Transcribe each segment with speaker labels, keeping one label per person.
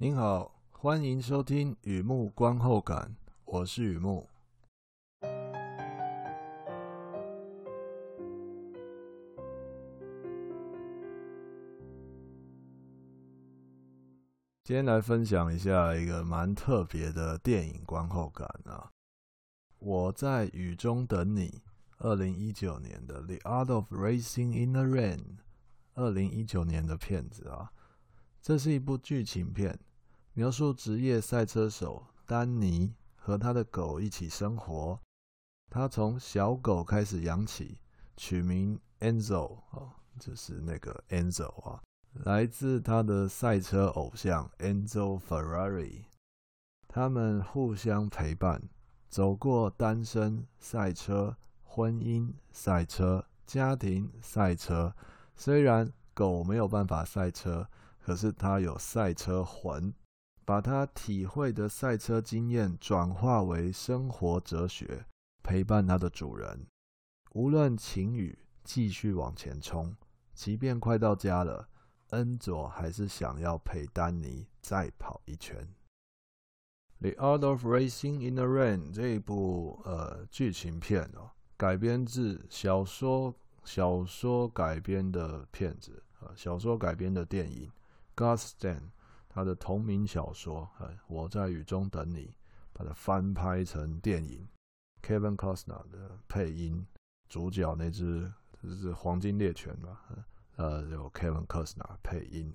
Speaker 1: 您好，欢迎收听雨木观后感，我是雨木。今天来分享一下一个蛮特别的电影观后感啊！我在雨中等你，二零一九年的《The Art of Racing in the Rain》，二零一九年的片子啊，这是一部剧情片。描述职业赛车手丹尼和他的狗一起生活。他从小狗开始养起，取名 Anzo 啊，就是那个 Anzo 啊，来自他的赛车偶像 Anzo Ferrari。他们互相陪伴，走过单身赛车、婚姻赛车、家庭赛车。虽然狗没有办法赛车，可是它有赛车魂。把他体会的赛车经验转化为生活哲学，陪伴他的主人。无论晴雨，继续往前冲。即便快到家了，恩佐还是想要陪丹尼再跑一圈。《The Art of Racing in the Rain》这一部呃剧情片哦，改编自小说小说改编的片子啊、小说改编的电影《God Stand》。他的同名小说，呃，我在雨中等你，把它翻拍成电影。Kevin Costner 的配音，主角那只就是黄金猎犬嘛，呃，有 Kevin Costner 配音。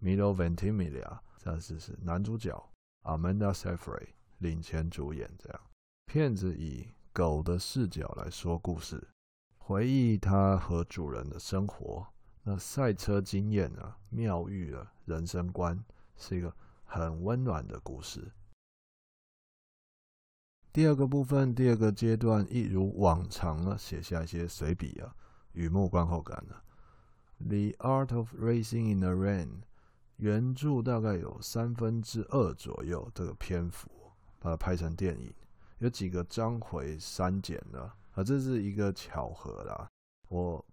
Speaker 1: Milo Ventimiglia 这是是男主角，Amanda Seyfried 领衔主演。这样，片子以狗的视角来说故事，回忆他和主人的生活。那赛车经验啊，妙遇了人生观，是一个很温暖的故事。第二个部分，第二个阶段，一如往常呢，写下一些随笔啊，雨幕观后感呢。《The Art of Racing in the Rain》原著大概有三分之二左右这个篇幅，把它拍成电影，有几个章回删减了啊，这是一个巧合啦，我。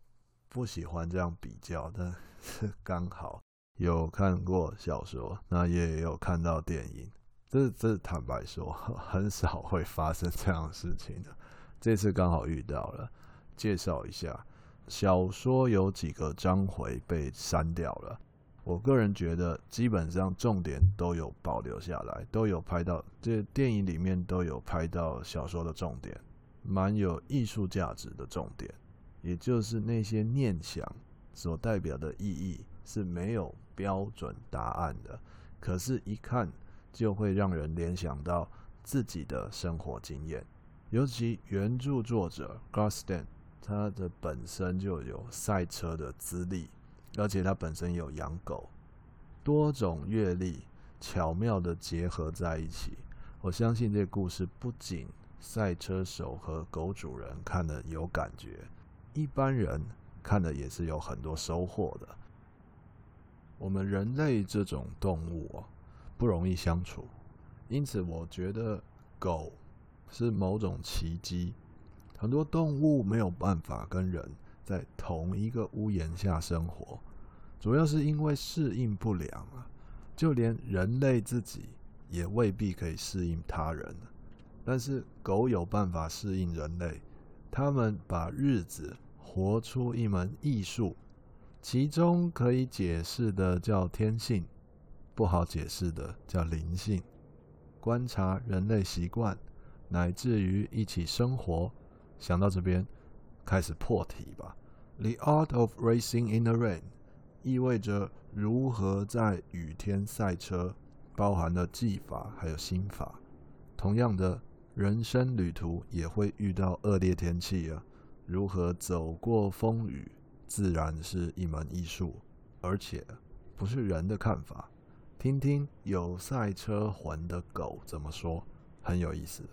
Speaker 1: 不喜欢这样比较，但是 刚好有看过小说，那也有看到电影。这这坦白说，很少会发生这样的事情的。这次刚好遇到了，介绍一下。小说有几个章回被删掉了，我个人觉得基本上重点都有保留下来，都有拍到。这电影里面都有拍到小说的重点，蛮有艺术价值的重点。也就是那些念想所代表的意义是没有标准答案的，可是，一看就会让人联想到自己的生活经验。尤其原著作者 Garsten，他的本身就有赛车的资历，而且他本身有养狗，多种阅历巧妙的结合在一起。我相信这故事不仅赛车手和狗主人看了有感觉。一般人看了也是有很多收获的。我们人类这种动物啊，不容易相处，因此我觉得狗是某种奇迹。很多动物没有办法跟人在同一个屋檐下生活，主要是因为适应不良啊。就连人类自己也未必可以适应他人，但是狗有办法适应人类。他们把日子活出一门艺术，其中可以解释的叫天性，不好解释的叫灵性。观察人类习惯，乃至于一起生活。想到这边，开始破题吧。The art of racing in the rain 意味着如何在雨天赛车，包含了技法还有心法。同样的。人生旅途也会遇到恶劣天气啊，如何走过风雨，自然是一门艺术，而且不是人的看法。听听有赛车魂的狗怎么说，很有意思的。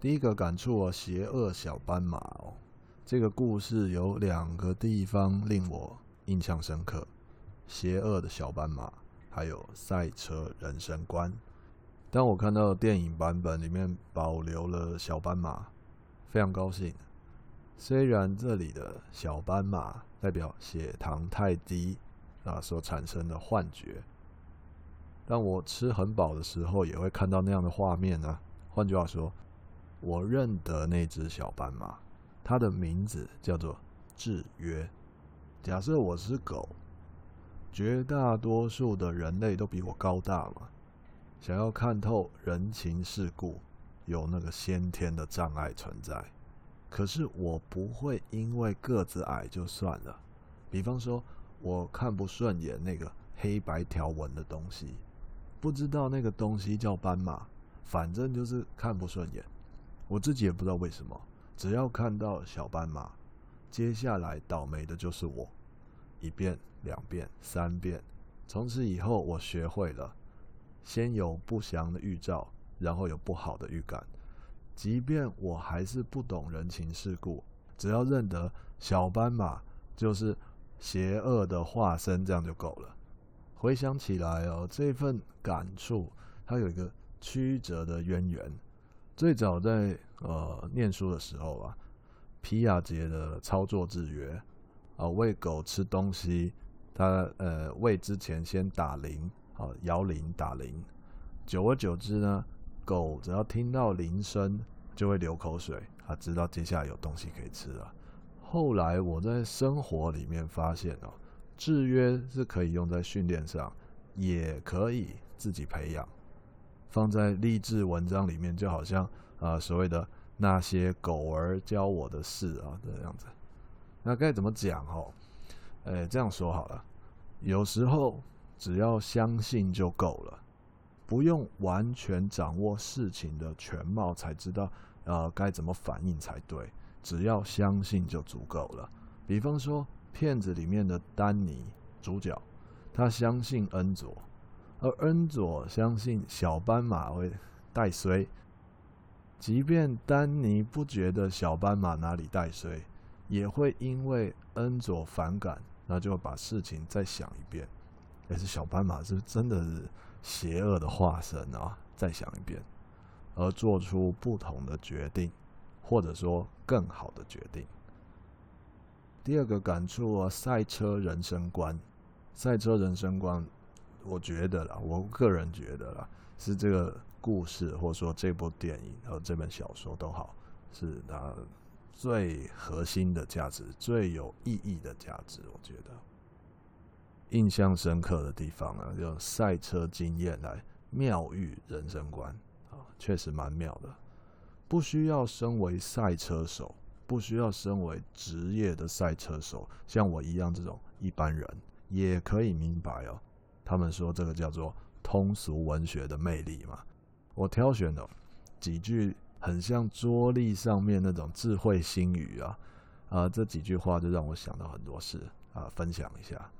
Speaker 1: 第一个感触我，邪恶小斑马哦，这个故事有两个地方令我印象深刻：邪恶的小斑马，还有赛车人生观。当我看到电影版本里面保留了小斑马，非常高兴。虽然这里的小斑马代表血糖太低啊所产生的幻觉，但我吃很饱的时候，也会看到那样的画面呢。换句话说，我认得那只小斑马，它的名字叫做制约。假设我是狗，绝大多数的人类都比我高大嘛，想要看透人情世故，有那个先天的障碍存在。可是我不会因为个子矮就算了。比方说，我看不顺眼那个黑白条纹的东西，不知道那个东西叫斑马，反正就是看不顺眼。我自己也不知道为什么，只要看到小斑马，接下来倒霉的就是我。一遍、两遍、三遍，从此以后我学会了，先有不祥的预兆，然后有不好的预感。即便我还是不懂人情世故，只要认得小斑马就是邪恶的化身，这样就够了。回想起来哦，这份感触它有一个曲折的渊源。最早在呃念书的时候啊，皮亚杰的操作制约啊，喂狗吃东西，它呃喂之前先打铃啊，摇铃打铃，久而久之呢。狗只要听到铃声就会流口水，它知道接下来有东西可以吃了。后来我在生活里面发现哦，制约是可以用在训练上，也可以自己培养，放在励志文章里面，就好像啊所谓的那些狗儿教我的事啊这样子。那该怎么讲哦？哎，这样说好了，有时候只要相信就够了。不用完全掌握事情的全貌才知道，呃，该怎么反应才对。只要相信就足够了。比方说，片子里面的丹尼主角，他相信恩佐，而恩佐相信小斑马会带衰。即便丹尼不觉得小斑马哪里带衰，也会因为恩佐反感，那就把事情再想一遍。但是小斑马是真的是。邪恶的化身啊！再想一遍，而做出不同的决定，或者说更好的决定。第二个感触啊，赛车人生观，赛车人生观，我觉得啦，我个人觉得啦，是这个故事，或者说这部电影和这本小说都好，是它最核心的价值，最有意义的价值，我觉得。印象深刻的地方啊，用赛车经验来妙喻人生观啊，确实蛮妙的。不需要身为赛车手，不需要身为职业的赛车手，像我一样这种一般人也可以明白哦。他们说这个叫做通俗文学的魅力嘛。我挑选了几句很像桌历上面那种智慧心语啊，啊，这几句话就让我想到很多事啊，分享一下。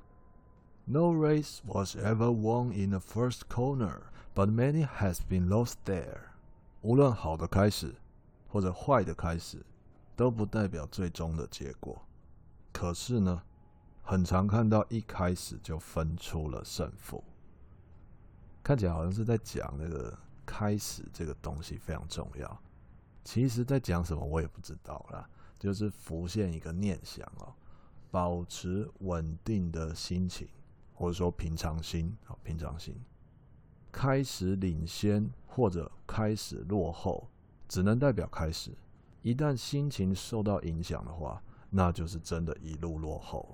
Speaker 1: No race was ever won in the first corner, but many has been lost there. 无论好的开始或者坏的开始，都不代表最终的结果。可是呢，很常看到一开始就分出了胜负。看起来好像是在讲那个开始这个东西非常重要。其实，在讲什么我也不知道啦，就是浮现一个念想哦，保持稳定的心情。或者说平常心，好，平常心。开始领先或者开始落后，只能代表开始。一旦心情受到影响的话，那就是真的一路落后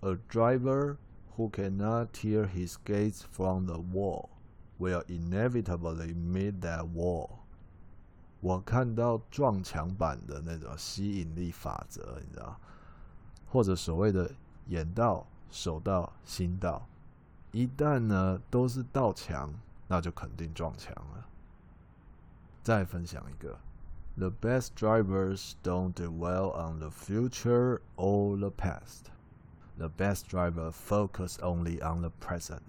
Speaker 1: 了。A driver who cannot tear his gaze from the wall will inevitably meet that wall。我看到撞墙板的那种吸引力法则，你知道，或者所谓的。眼到、手到、心到，一旦呢都是到墙，那就肯定撞墙了。再分享一个：The best drivers don't dwell on the future or the past. The best driver focus only on the present.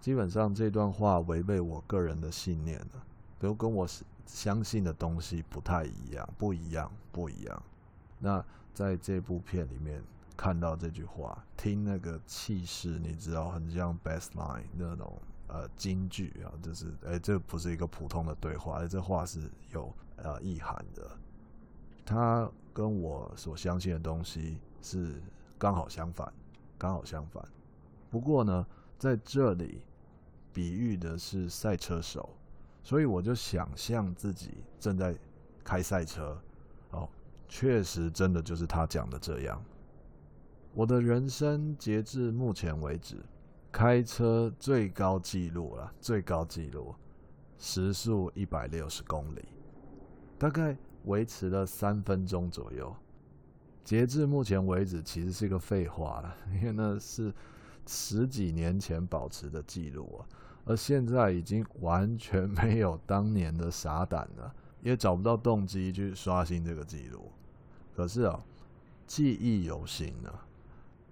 Speaker 1: 基本上这段话违背我个人的信念了，都跟我相信的东西不太一样，不一样，不一样。那在这部片里面。看到这句话，听那个气势，你知道很像 best line 那种呃京剧啊，就是哎、这不是一个普通的对话，这话是有呃意涵的。他跟我所相信的东西是刚好相反，刚好相反。不过呢，在这里比喻的是赛车手，所以我就想象自己正在开赛车。哦，确实，真的就是他讲的这样。我的人生截至目前为止，开车最高纪录了，最高纪录时速一百六十公里，大概维持了三分钟左右。截至目前为止，其实是一个废话了，因为那是十几年前保持的记录啊，而现在已经完全没有当年的傻胆了，也找不到动机去刷新这个记录。可是啊，记忆犹新啊。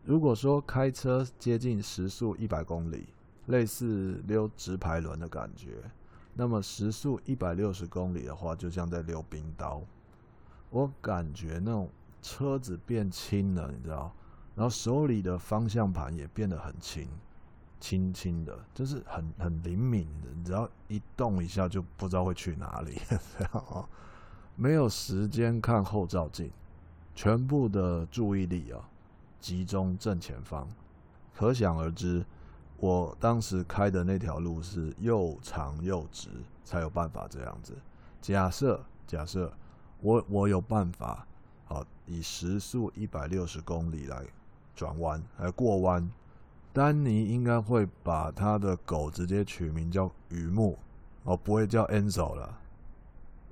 Speaker 1: 如果说开车接近时速一百公里，类似溜直排轮的感觉，那么时速一百六十公里的话，就像在溜冰刀。我感觉那种车子变轻了，你知道，然后手里的方向盘也变得很轻，轻轻的，就是很很灵敏的，你只要一动一下就不知道会去哪里，没有时间看后照镜，全部的注意力啊。集中正前方，可想而知，我当时开的那条路是又长又直，才有办法这样子。假设假设我我有办法，好以时速一百六十公里来转弯来过弯，丹尼应该会把他的狗直接取名叫雨木，哦，不会叫 Enzo 了。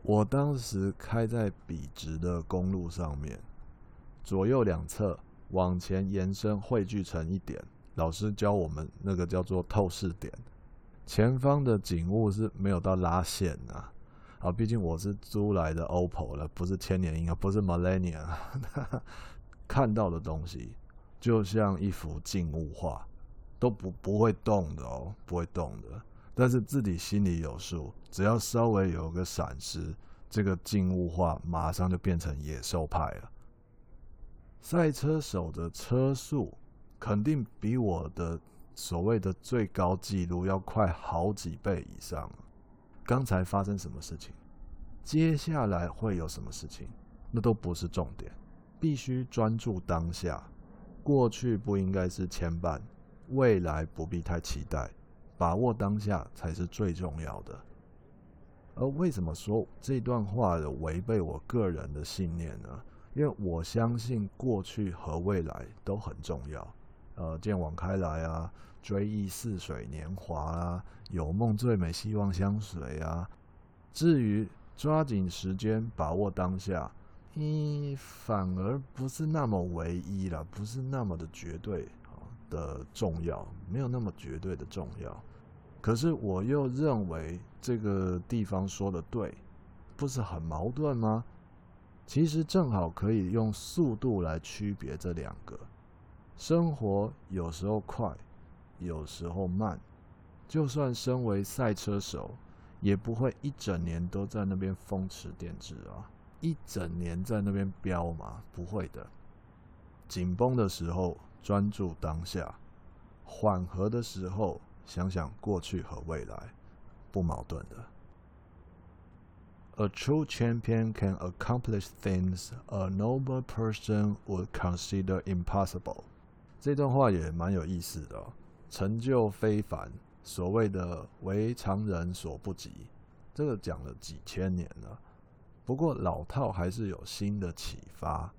Speaker 1: 我当时开在笔直的公路上面，左右两侧。往前延伸汇聚成一点，老师教我们那个叫做透视点。前方的景物是没有到拉线啊，啊，毕竟我是租来的 OPPO 了，不是千年鹰啊，不是 Millennia 看到的东西就像一幅静物画，都不不会动的哦，不会动的。但是自己心里有数，只要稍微有个闪失，这个静物画马上就变成野兽派了。赛车手的车速肯定比我的所谓的最高纪录要快好几倍以上。刚才发生什么事情？接下来会有什么事情？那都不是重点，必须专注当下。过去不应该是牵绊，未来不必太期待，把握当下才是最重要的。而为什么说这段话有违背我个人的信念呢？因为我相信过去和未来都很重要，呃，见往开来啊，追忆似水年华啊，有梦最美，希望相随啊。至于抓紧时间，把握当下，嗯，反而不是那么唯一了，不是那么的绝对的重要，没有那么绝对的重要。可是我又认为这个地方说的对，不是很矛盾吗？其实正好可以用速度来区别这两个。生活有时候快，有时候慢。就算身为赛车手，也不会一整年都在那边风驰电掣啊，一整年在那边飙嘛，不会的。紧绷的时候专注当下，缓和的时候想想过去和未来，不矛盾的。A true champion can accomplish things a noble person would consider impossible。这段话也蛮有意思的。成就非凡，所谓的为常人所不及，这个讲了几千年了。不过老套还是有新的启发。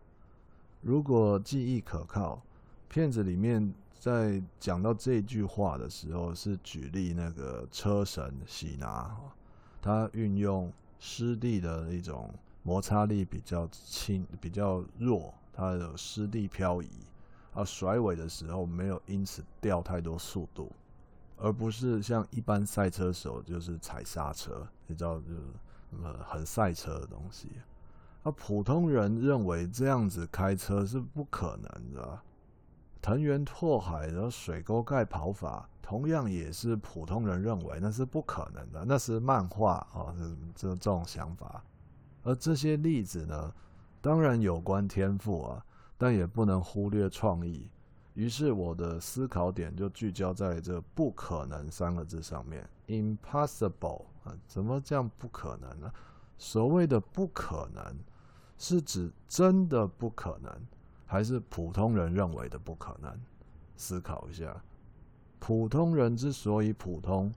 Speaker 1: 如果记忆可靠，片子里面在讲到这句话的时候，是举例那个车神喜拿，他运用。湿地的一种摩擦力比较轻、比较弱，它的湿地漂移，啊，甩尾的时候没有因此掉太多速度，而不是像一般赛车手就是踩刹车，你知道就是呃很赛车的东西。啊，普通人认为这样子开车是不可能的。藤原拓海的水沟盖跑法，同样也是普通人认为那是不可能的，那是漫画啊，这这种想法。而这些例子呢，当然有关天赋啊，但也不能忽略创意。于是我的思考点就聚焦在这“不可能”三个字上面，“impossible” 啊，怎么这样不可能呢？所谓的“不可能”，是指真的不可能。还是普通人认为的不可能？思考一下，普通人之所以普通，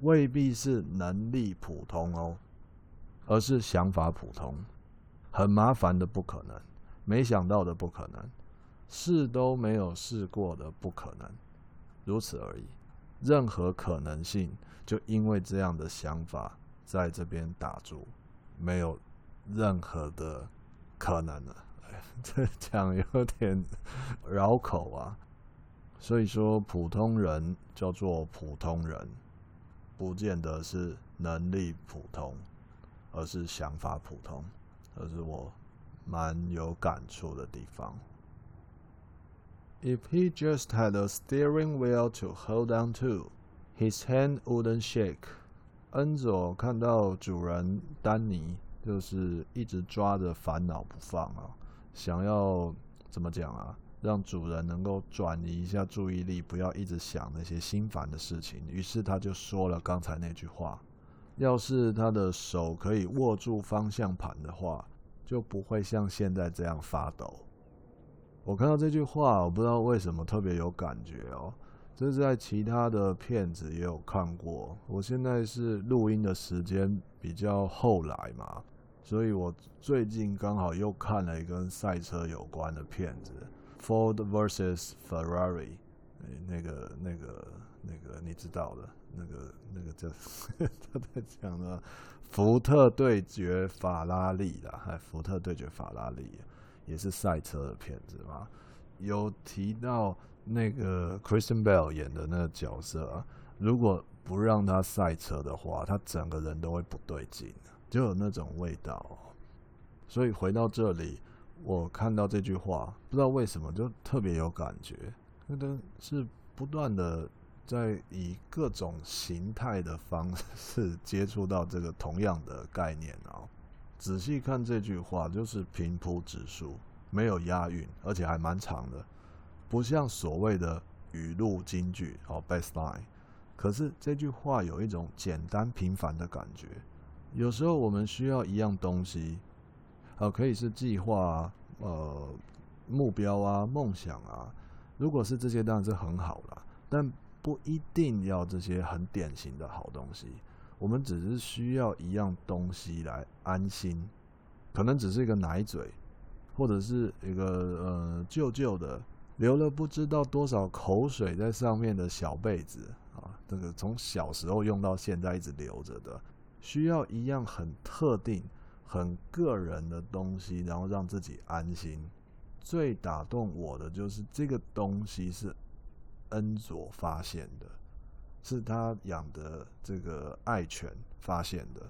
Speaker 1: 未必是能力普通哦，而是想法普通。很麻烦的不可能，没想到的不可能，试都没有试过的不可能，如此而已。任何可能性，就因为这样的想法在这边打住，没有任何的可能了。这讲有点绕口啊。所以说，普通人叫做普通人，不见得是能力普通，而是想法普通。这是我蛮有感触的地方。If he just had a steering wheel to hold on to, his hand wouldn't shake. 恩佐看到主人丹尼就是一直抓着烦恼不放啊，想要怎么讲啊？让主人能够转移一下注意力，不要一直想那些心烦的事情。于是他就说了刚才那句话。要是他的手可以握住方向盘的话，就不会像现在这样发抖。我看到这句话，我不知道为什么特别有感觉哦。这是在其他的片子也有看过。我现在是录音的时间比较后来嘛，所以我最近刚好又看了一个跟赛车有关的片子，Ford vs Ferrari，那个、那个、那个你知道的。那个那个叫 他在讲的福特对决法拉利啦，还福特对决法拉利也是赛车的片子嘛。有提到那个 Christian Bale 演的那个角色啊，如果不让他赛车的话，他整个人都会不对劲，就有那种味道。所以回到这里，我看到这句话，不知道为什么就特别有感觉，那个是不断的。在以各种形态的方式接触到这个同样的概念啊，仔细看这句话就是平铺直叙，没有押韵，而且还蛮长的，不像所谓的语录金句哦，best line。可是这句话有一种简单平凡的感觉。有时候我们需要一样东西，呃，可以是计划啊，呃，目标啊，梦想啊。如果是这些，当然是很好了，但。不一定要这些很典型的好东西，我们只是需要一样东西来安心，可能只是一个奶嘴，或者是一个呃旧旧的流了不知道多少口水在上面的小被子啊，这个从小时候用到现在一直留着的，需要一样很特定、很个人的东西，然后让自己安心。最打动我的就是这个东西是。恩佐发现的，是他养的这个爱犬发现的。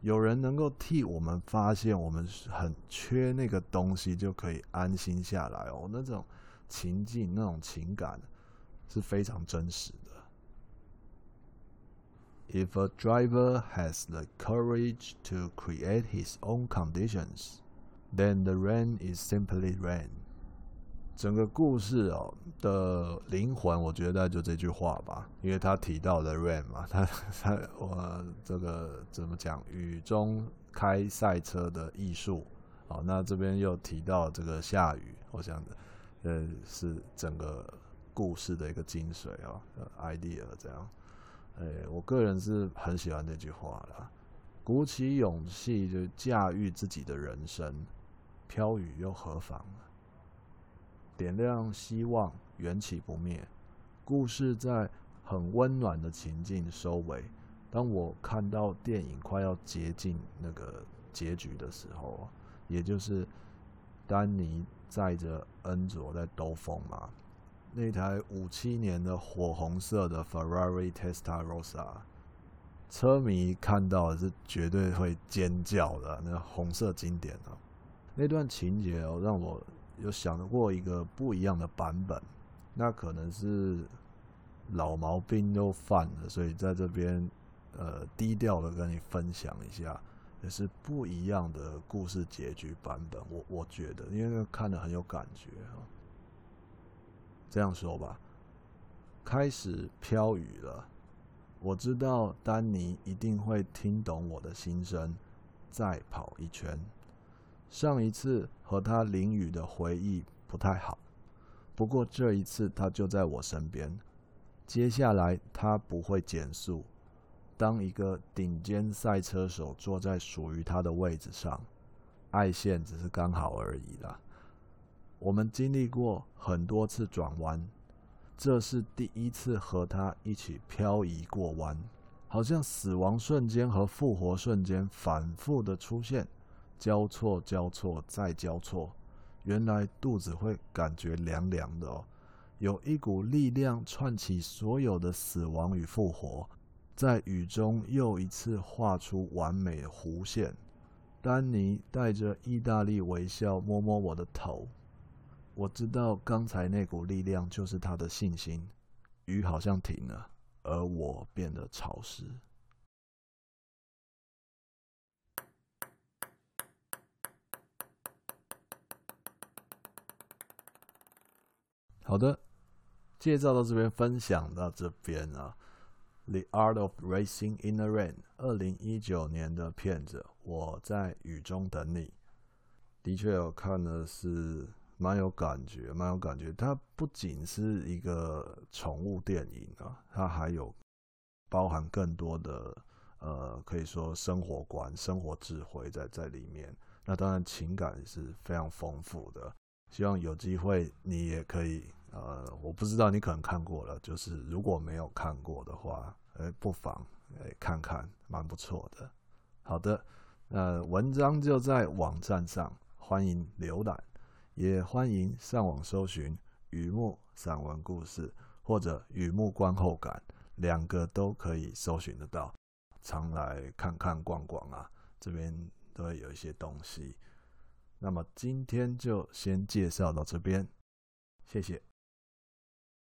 Speaker 1: 有人能够替我们发现我们很缺那个东西，就可以安心下来哦。那种情境、那种情感是非常真实。If a driver has the courage to create his own conditions, then the rain is simply rain. 整个故事哦的灵魂，我觉得就这句话吧，因为他提到了 rain 嘛，他他我这个怎么讲，雨中开赛车的艺术，好，那这边又提到这个下雨，我想呃是整个故事的一个精髓哦，idea 这样，哎，我个人是很喜欢这句话啦，鼓起勇气就驾驭自己的人生，飘雨又何妨？点亮希望，缘起不灭。故事在很温暖的情境收尾。当我看到电影快要接近那个结局的时候，也就是丹尼载着恩佐在兜风嘛，那台五七年的火红色的 Ferrari Testarossa，车迷看到是绝对会尖叫的，那红色经典啊，那段情节哦，让我。有想过一个不一样的版本，那可能是老毛病又犯了，所以在这边呃低调的跟你分享一下，也是不一样的故事结局版本。我我觉得，因为看得很有感觉啊。这样说吧，开始飘雨了，我知道丹尼一定会听懂我的心声，再跑一圈。上一次和他淋雨的回忆不太好，不过这一次他就在我身边，接下来他不会减速。当一个顶尖赛车手坐在属于他的位置上，爱线只是刚好而已啦。我们经历过很多次转弯，这是第一次和他一起漂移过弯，好像死亡瞬间和复活瞬间反复的出现，交错、交错再交错。原来肚子会感觉凉凉的哦，有一股力量串起所有的死亡与复活。在雨中又一次画出完美弧线。丹尼带着意大利微笑摸摸我的头，我知道刚才那股力量就是他的信心。雨好像停了，而我变得潮湿。好的，介绍到这边，分享到这边啊。The Art of Racing in the Rain，二零一九年的片子，我在雨中等你。的确，我看的是蛮有感觉，蛮有感觉。它不仅是一个宠物电影啊，它还有包含更多的呃，可以说生活观、生活智慧在在里面。那当然，情感也是非常丰富的。希望有机会你也可以呃，我不知道你可能看过了，就是如果没有看过的话。呃，不妨诶看看，蛮不错的。好的，那文章就在网站上，欢迎浏览，也欢迎上网搜寻“雨幕散文故事”或者“雨幕观后感”，两个都可以搜寻得到。常来看看逛逛啊，这边都会有一些东西。那么今天就先介绍到这边，谢谢。